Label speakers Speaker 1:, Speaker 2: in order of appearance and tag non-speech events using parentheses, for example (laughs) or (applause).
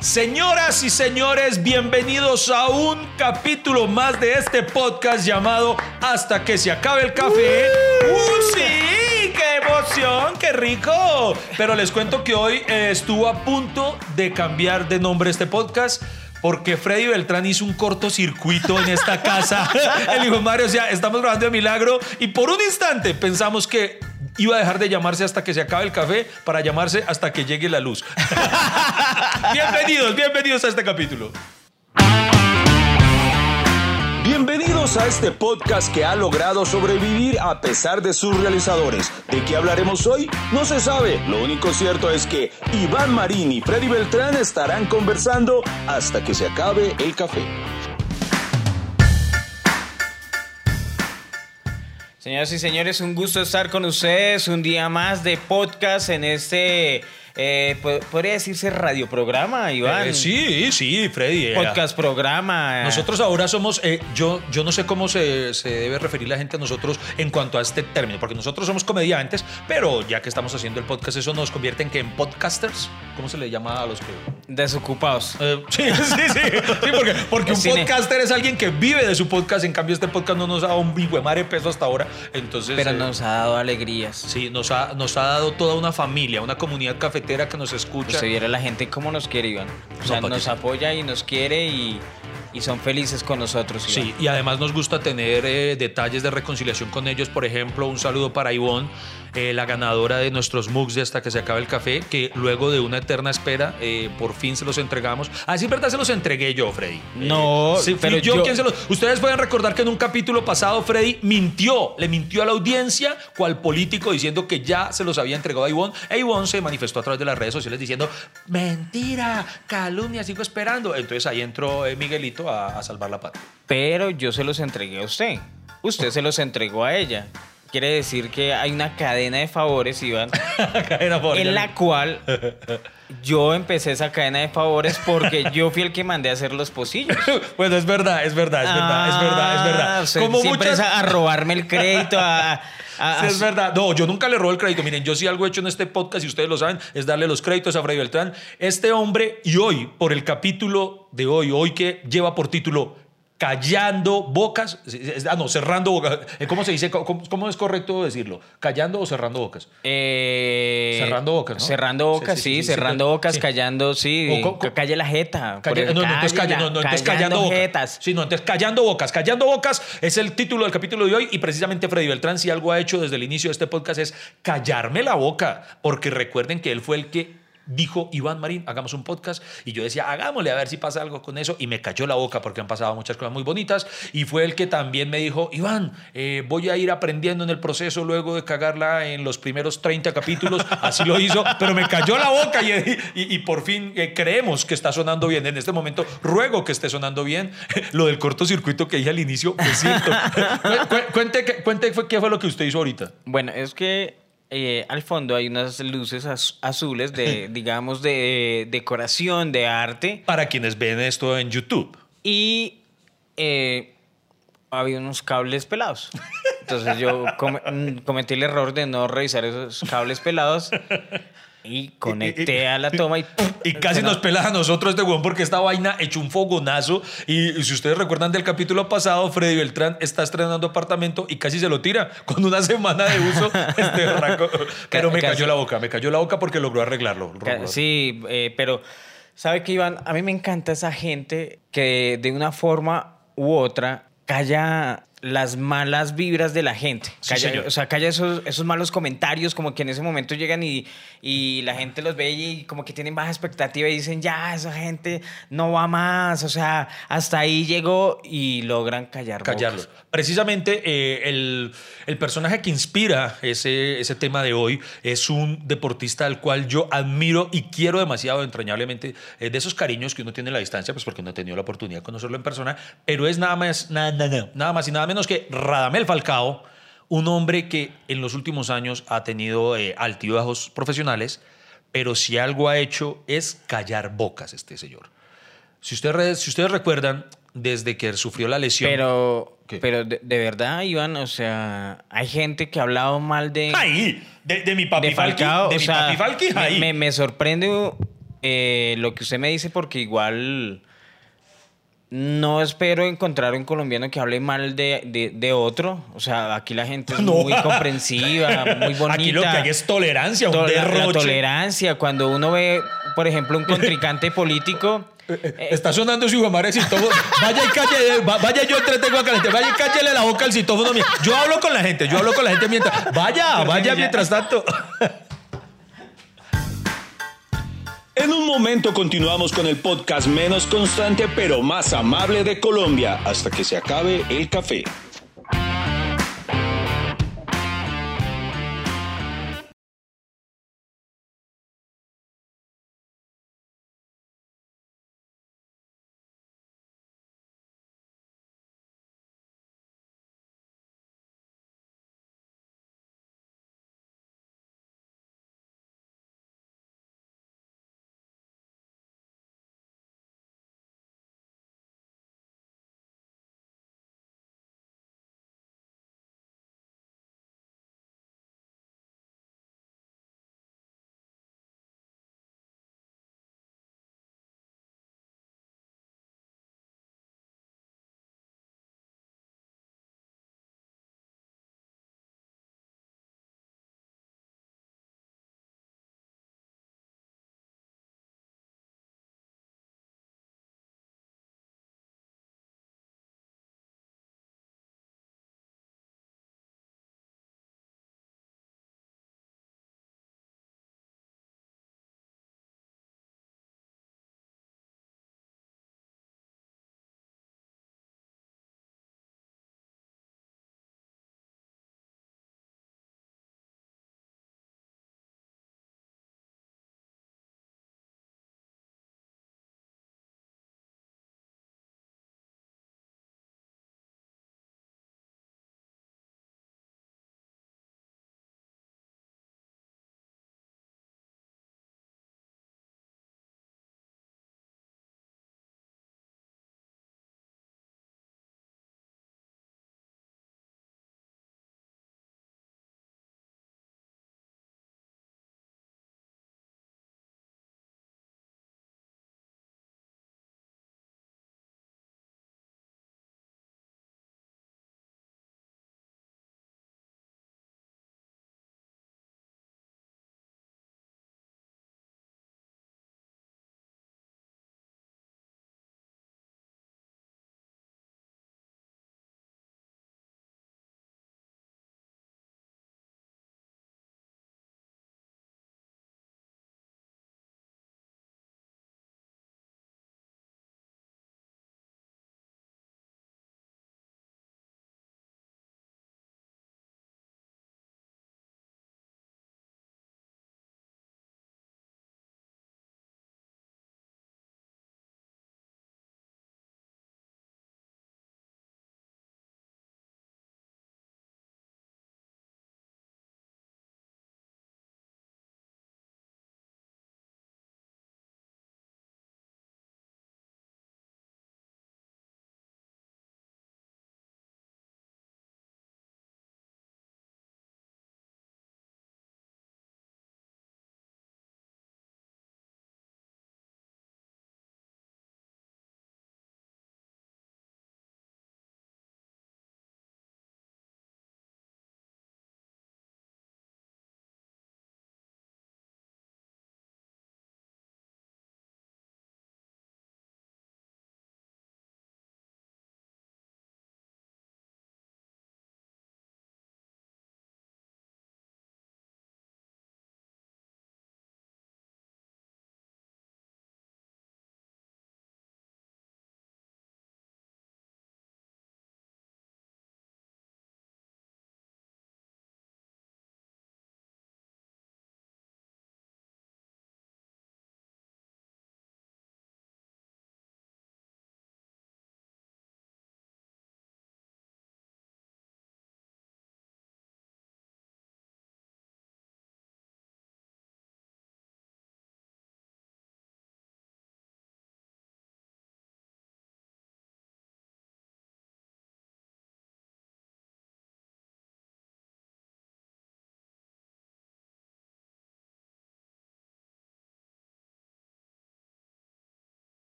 Speaker 1: Señoras y señores, bienvenidos a un capítulo más de este podcast llamado Hasta que se acabe el café. ¡Uh, sí! ¡Qué emoción! ¡Qué rico! Pero les cuento que hoy eh, estuvo a punto de cambiar de nombre este podcast. Porque Freddy Beltrán hizo un cortocircuito en esta casa. (laughs) El hijo Mario, o sea, estamos grabando de milagro y por un instante pensamos que iba a dejar de llamarse hasta que se acabe el café para llamarse hasta que llegue la luz. (laughs) (laughs) bienvenidos, bienvenidos a este capítulo.
Speaker 2: Bienvenidos a este podcast que ha logrado sobrevivir a pesar de sus realizadores. ¿De qué hablaremos hoy? No se sabe. Lo único cierto es que Iván Marín y Freddy Beltrán estarán conversando hasta que se acabe el café.
Speaker 3: Señoras y señores, un gusto estar con ustedes un día más de podcast en este eh, podría decirse radioprograma, Iván.
Speaker 1: Eh, sí, sí, Freddy.
Speaker 3: Eh, podcast programa.
Speaker 1: Nosotros ahora somos, yo, yo no sé cómo se, se, debe referir la gente a nosotros en cuanto a este término, porque nosotros somos comediantes, pero ya que estamos haciendo el podcast, eso nos convierte en que en podcasters. ¿Cómo se le llama a los que?
Speaker 3: Desocupados.
Speaker 1: sí, (laughs) sí, sí. sí porque, porque un podcaster es alguien que vive de su podcast, en cambio este podcast no nos ha dado un de peso hasta ahora. Entonces,
Speaker 3: pero nos ha dado alegrías.
Speaker 1: Sí, nos ha, nos ha dado toda una familia, una comunidad café que nos escucha.
Speaker 3: Se viera la gente cómo nos quiere, Iván. O sea, nos apoya y nos quiere y, son felices con nosotros.
Speaker 1: Sí, y además nos gusta tener eh, detalles de reconciliación con ellos. Por ejemplo, un saludo para Ivonne eh, la ganadora de nuestros mugs de hasta que se acabe el café, que luego de una eterna espera, eh, por fin se los entregamos. Así ah, verdad se los entregué yo, Freddy.
Speaker 3: No,
Speaker 1: eh, pero yo, se los. Ustedes pueden recordar que en un capítulo pasado Freddy mintió, le mintió a la audiencia, cual político, diciendo que ya se los había entregado a Ivonne. E Ivonne se manifestó a través de las redes sociales diciendo: mentira, calumnia, sigo esperando. Entonces ahí entró Miguelito a, a salvar la patria.
Speaker 3: Pero yo se los entregué a usted. Usted se los entregó a ella quiere decir que hay una cadena de favores, Iván, (laughs) en la cual (laughs) yo empecé esa cadena de favores porque yo fui el que mandé a hacer los pocillos. (laughs)
Speaker 1: bueno, es verdad, es verdad, es verdad, es verdad, es verdad.
Speaker 3: Ah, Como siempre es a, robarme el crédito, a,
Speaker 1: es verdad. No, yo nunca le robo el crédito. Miren, yo sí algo he hecho en este podcast, y ustedes lo saben, es darle los créditos a Freddy Beltrán. Este hombre, y hoy, por el capítulo de hoy, hoy que lleva por título callando bocas, ah, no, cerrando bocas. Eh, ¿Cómo se dice? ¿Cómo, es correcto decirlo? ¿Callando o cerrando bocas?
Speaker 3: Eh,
Speaker 1: cerrando bocas, ¿no?
Speaker 3: Cerrando bocas, sí, cerrando bocas, callando, sí. calle la jeta.
Speaker 1: no, no, entonces, no, no, entonces callando bocas. Sí, no, entonces callando bocas. Callando bocas es el título del capítulo de hoy y precisamente Freddy Beltrán, si algo ha hecho desde el inicio de este podcast es callarme la boca, porque recuerden que él fue el que dijo Iván Marín, hagamos un podcast. Y yo decía, hagámosle a ver si pasa algo con eso. Y me cayó la boca porque han pasado muchas cosas muy bonitas. Y fue el que también me dijo, Iván, eh, voy a ir aprendiendo en el proceso luego de cagarla en los primeros 30 capítulos. (laughs) Así lo hizo, pero me cayó la boca y, y, por fin eh, creemos que está sonando bien. En este momento ruego que esté sonando bien. (laughs) Lo del cortocircuito que dije al inicio es (laughs) cierto. cuente, cuente qué fue lo que usted hizo ahorita.
Speaker 3: Bueno, es que eh, al fondo hay unas luces azules de, (laughs) digamos, de decoración, de arte.
Speaker 1: Para quienes ven esto en YouTube.
Speaker 3: Y eh, había unos cables pelados. Entonces yo mm, cometí el error de no revisar esos cables pelados (laughs) y conecté a la toma y...
Speaker 1: Y casi nos pela a nosotros este weón porque esta vaina echó un fogonazo. Y, si ustedes recuerdan del capítulo pasado, Freddy Beltrán está estrenando apartamento y casi se lo tira con una semana de uso. (laughs) este Pero me cayó la boca, me cayó la boca porque logró arreglarlo.
Speaker 3: Sí, eh, pero ¿sabe qué, Iván? A mí me encanta esa gente que de una forma u otra calla las malas vibras de la gente. o sea, calla esos, esos malos comentarios, como que en ese momento llegan y, y, la gente los ve y como que tienen baja expectativa y dicen, ya, esa gente no va más. O sea, hasta ahí llegó y logran callar.
Speaker 1: Callarlo. Precisamente eh, el, el, personaje que inspira ese, ese tema de hoy es un deportista al cual yo admiro y quiero demasiado entrañablemente, de esos cariños que uno tiene a la distancia, pues porque no he tenido la oportunidad de conocerlo en persona, pero es nada más, nada, nada, nada más y nada menos que Radamel Falcao, un hombre que en los últimos años ha tenido eh, altibajos profesionales, pero si algo ha hecho es callar bocas este señor. Si ustedes, si ustedes recuerdan, desde que sufrió la lesión.
Speaker 3: Pero, pero de, verdad, Iván, o sea, hay gente que ha hablado mal de.
Speaker 1: ¡Ahí! De, mi papi Falcao. De mi papi
Speaker 3: Me, me, sorprende eh, lo que usted me dice porque igual no espero encontrar un colombiano que hable mal de, otro. O sea, aquí la gente es (laughs) muy comprensiva, muy bonita. (laughs)
Speaker 1: Aquí lo que hay es tolerancia, un derroche.
Speaker 3: tolerancia. Cuando uno ve, por ejemplo, un contrincante (laughs) político...
Speaker 1: Eh, eh, está sonando su hijo de citófono. Vaya y calle, vaya yo entretengo a. Vaya y cállele la boca al citófono mío. Yo hablo con la gente, yo hablo con la gente mientras. Vaya, vaya mientras tanto.
Speaker 2: En un momento continuamos con el podcast menos constante pero más amable de Colombia hasta que se acabe el café.